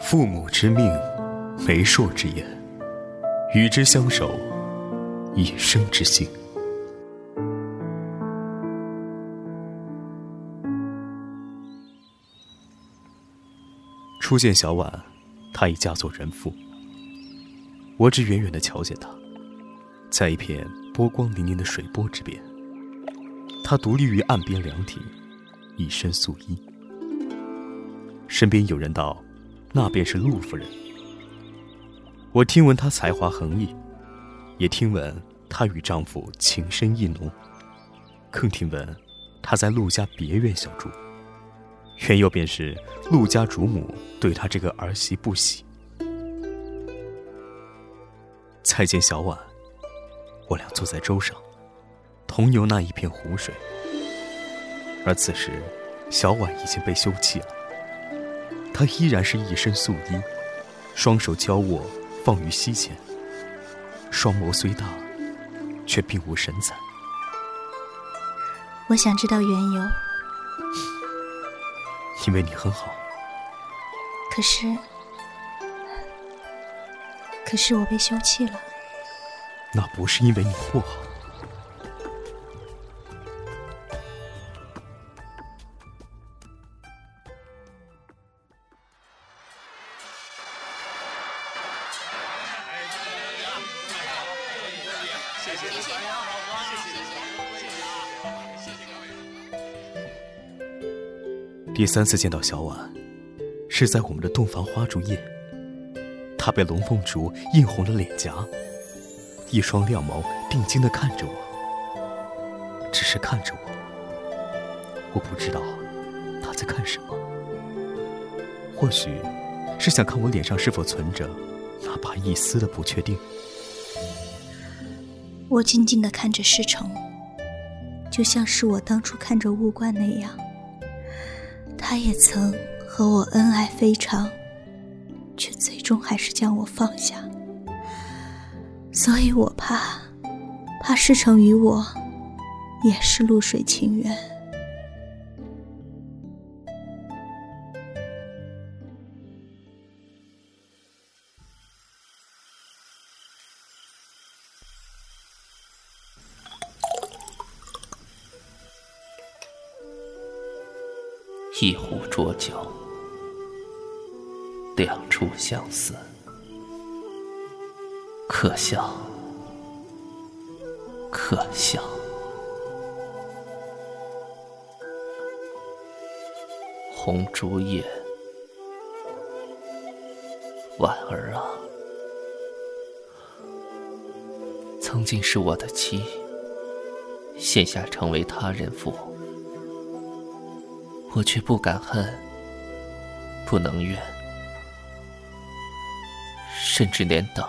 父母之命，媒妁之言，与之相守，一生之幸。初见小婉，她已嫁作人妇。我只远远的瞧见她，在一片波光粼粼的水波之边，她独立于岸边凉亭，一身素衣。身边有人道。那便是陆夫人。我听闻她才华横溢，也听闻她与丈夫情深意浓，更听闻她在陆家别院小住。缘由便是陆家主母对她这个儿媳不喜。再见小婉，我俩坐在舟上，同游那一片湖水。而此时，小婉已经被休弃了。他依然是一身素衣，双手交握放于膝前，双眸虽大，却并无神采。我想知道缘由，因为你很好。可是，可是我被休弃了。那不是因为你不好。第三次见到小婉，是在我们的洞房花烛夜。她被龙凤烛映红了脸颊，一双亮眸定睛的看着我，只是看着我。我不知道她在看什么，或许是想看我脸上是否存着哪怕一丝的不确定。我静静的看着世成，就像是我当初看着物冠那样。他也曾和我恩爱非常，却最终还是将我放下。所以我怕，怕事成于我也是露水情缘。一壶浊酒，两处相思，可笑，可笑。红烛夜，婉儿啊，曾经是我的妻，现下成为他人妇。我却不敢恨，不能怨，甚至连等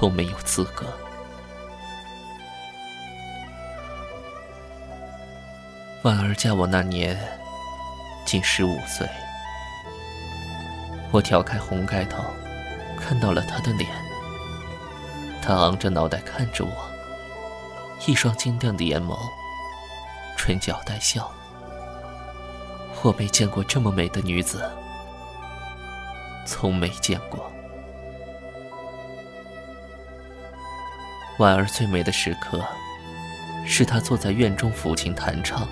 都没有资格。婉儿嫁我那年，仅十五岁。我挑开红盖头，看到了她的脸。她昂着脑袋看着我，一双晶亮的眼眸，唇角带笑。我没见过这么美的女子，从没见过。婉儿最美的时刻，是她坐在院中抚琴弹唱。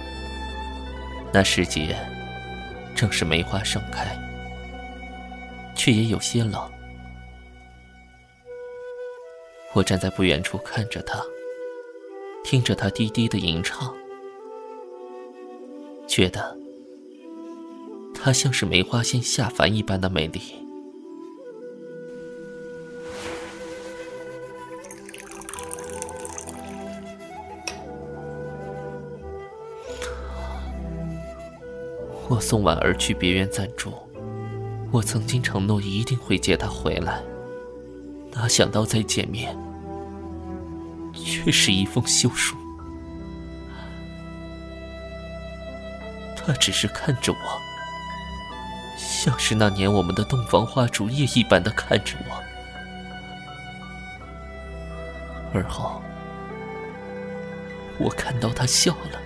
那时节，正是梅花盛开，却也有些冷。我站在不远处看着她，听着她低低的吟唱，觉得。她像是梅花仙下凡一般的美丽。我送婉儿去别院暂住，我曾经承诺一定会接她回来，哪想到再见面，却是一封休书。她只是看着我。像是那年我们的洞房花烛夜一般的看着我，而后我看到他笑了，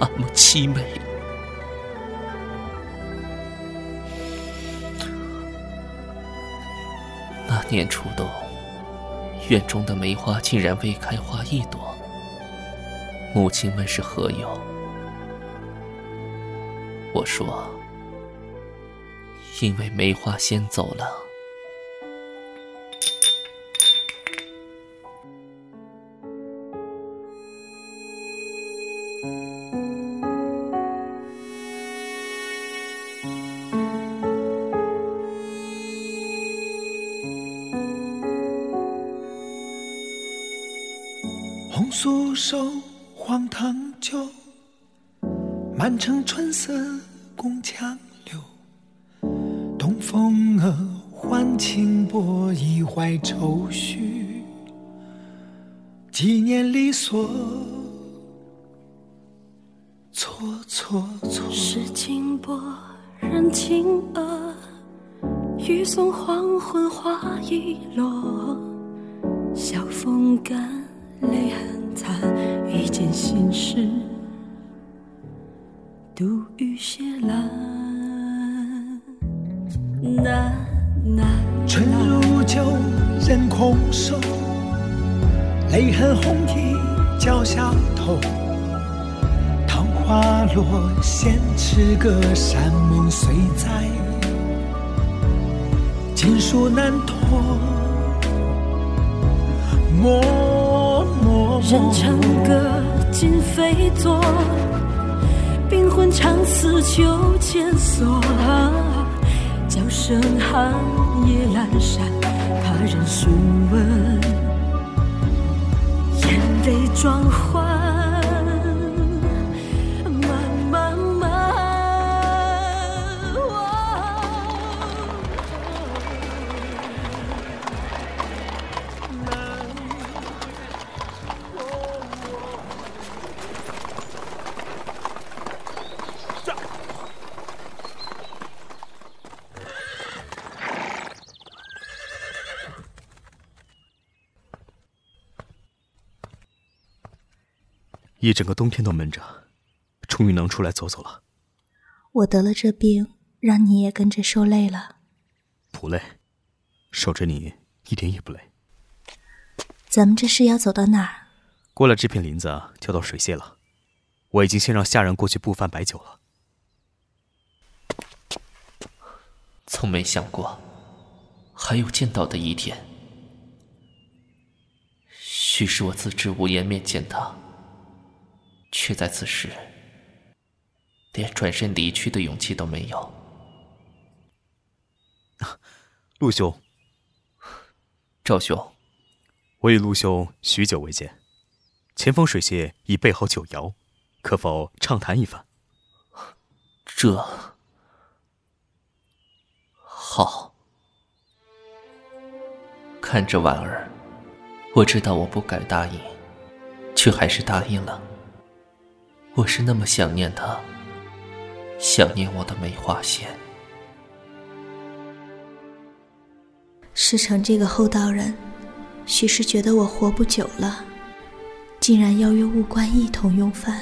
那么凄美。那年初冬，院中的梅花竟然未开花一朵，母亲问是何由？我说：因为梅花先走了。红酥手，黄糖酒，满城春色宫墙柳。东风恶唤清波，一怀愁绪。几年离索，错错错。是清波人情恶，欲送黄昏花易落。晓风干。泪痕残，一件心事，独语斜阑。难难春如旧，人空瘦，泪痕红浥鲛绡头。桃花落，闲池阁，山盟虽在，锦书难托。莫。人成歌，今非作。魂长思秋千索。叫声寒夜阑珊，怕人询问，眼泪装欢。一整个冬天都闷着，终于能出来走走了。我得了这病，让你也跟着受累了。不累，守着你一点也不累。咱们这是要走到哪儿？过了这片林子就到水榭了。我已经先让下人过去布饭摆酒了。从没想过，还有见到的一天。许是我自知无颜面见他。却在此时，连转身离去的勇气都没有。陆兄，赵兄，我与陆兄许久未见，前方水榭已备好酒肴，可否畅谈一番？这好。看着婉儿，我知道我不该答应，却还是答应了。我是那么想念他，想念我的梅花仙。师承这个厚道人，许是觉得我活不久了，竟然邀约物官一同用饭。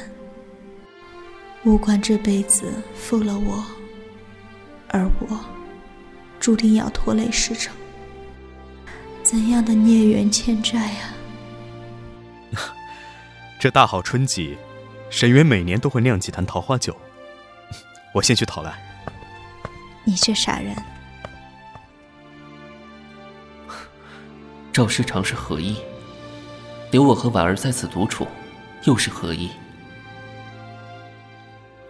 物官这辈子负了我，而我注定要拖累师承。怎样的孽缘欠债啊！这大好春季。沈园每年都会酿几坛桃花酒，我先去讨来。你这傻人！赵师长是何意？留我和婉儿在此独处，又是何意？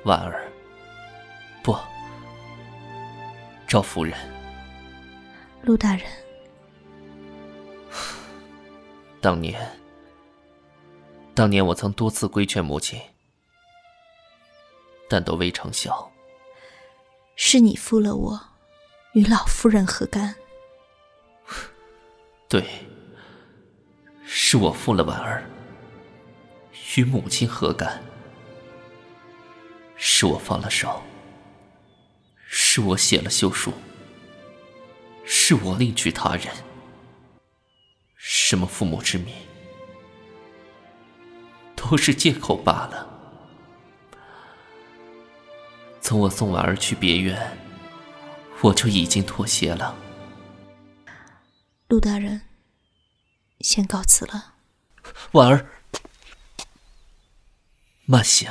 婉儿，不，赵夫人，陆大人，当年，当年我曾多次规劝母亲。但都未成效。是你负了我，与老夫人何干？对，是我负了婉儿，与母亲何干？是我放了手，是我写了休书，是我另娶他人。什么父母之命，都是借口罢了。从我送婉儿去别院，我就已经妥协了。陆大人，先告辞了。婉儿，慢行。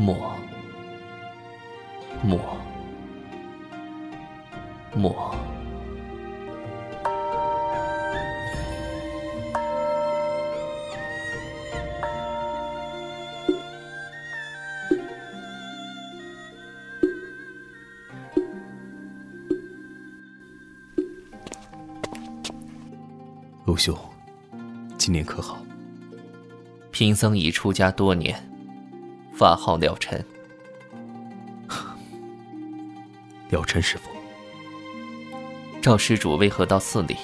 莫，莫，莫。陆兄，今年可好？贫僧已出家多年。法号了尘，了尘师傅，赵施主为何到寺里？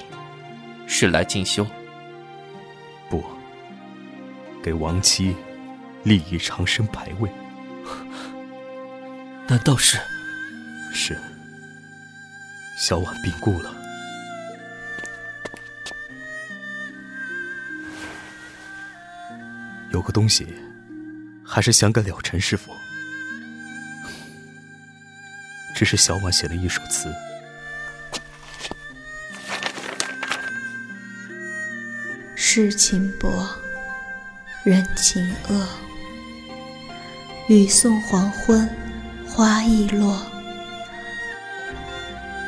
是来进修？不，给亡妻立一长生牌位。难道是？是。小婉病故了，有个东西。还是想给了尘师傅，只是小婉写了一首词：世情薄，人情恶。雨送黄昏，花易落。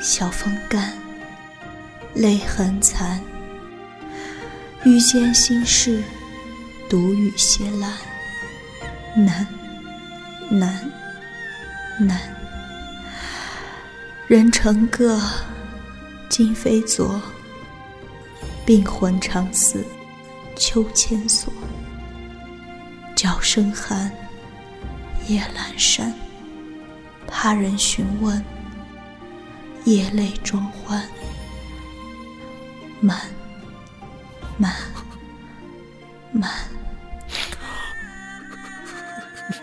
晓风干，泪痕残。遇见心事，独语斜阑。难，难，难。人成各，今非昨。病魂常似秋千索。角声寒，夜阑珊。怕人询问，夜泪装欢。满，满，满。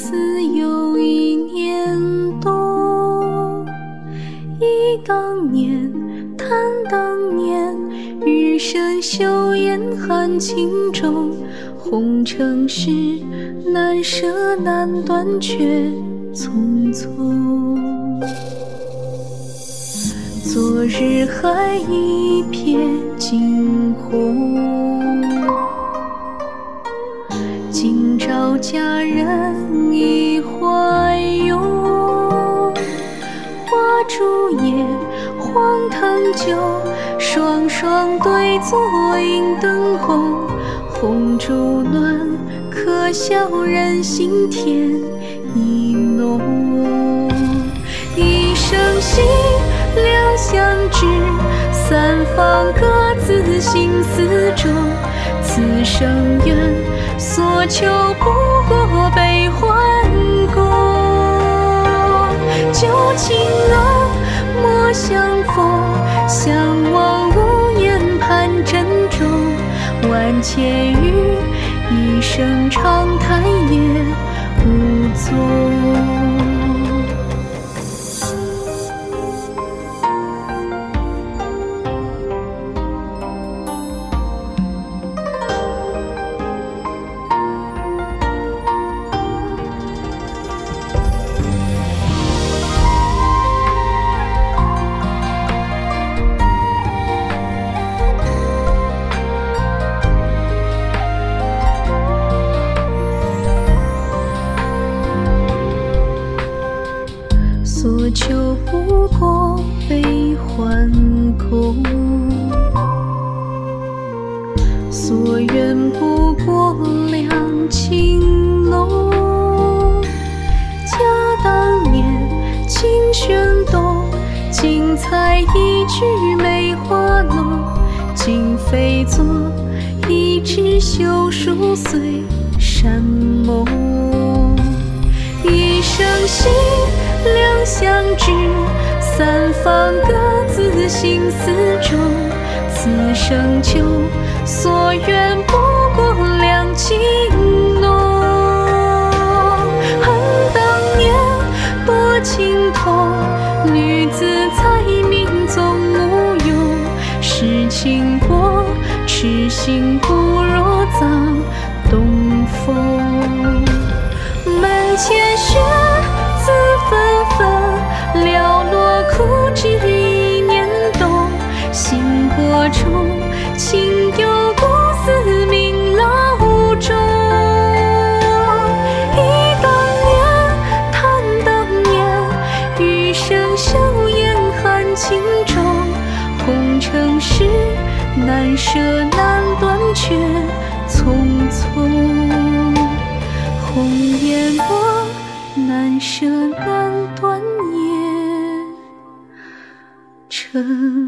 似有一年冬，忆当年，叹当年，余生羞颜含情中，红尘事难舍难断，却匆匆。昨日还一片惊鸿。今朝佳人。花烛夜，黄藤酒。双双对坐映灯红，红烛暖，可笑人心添意浓。一生心，两相知，三方各自心思重。此生缘，所求不过悲欢共。旧情浓，莫相逢，千语，一声长叹也无踪。采一枝梅花落。今非作，一枝休书随山盟。一生心。两相知，三方各自心思重。此生旧，所愿不过两情世情薄，痴心不若葬东风。门前雪。这难断念，成。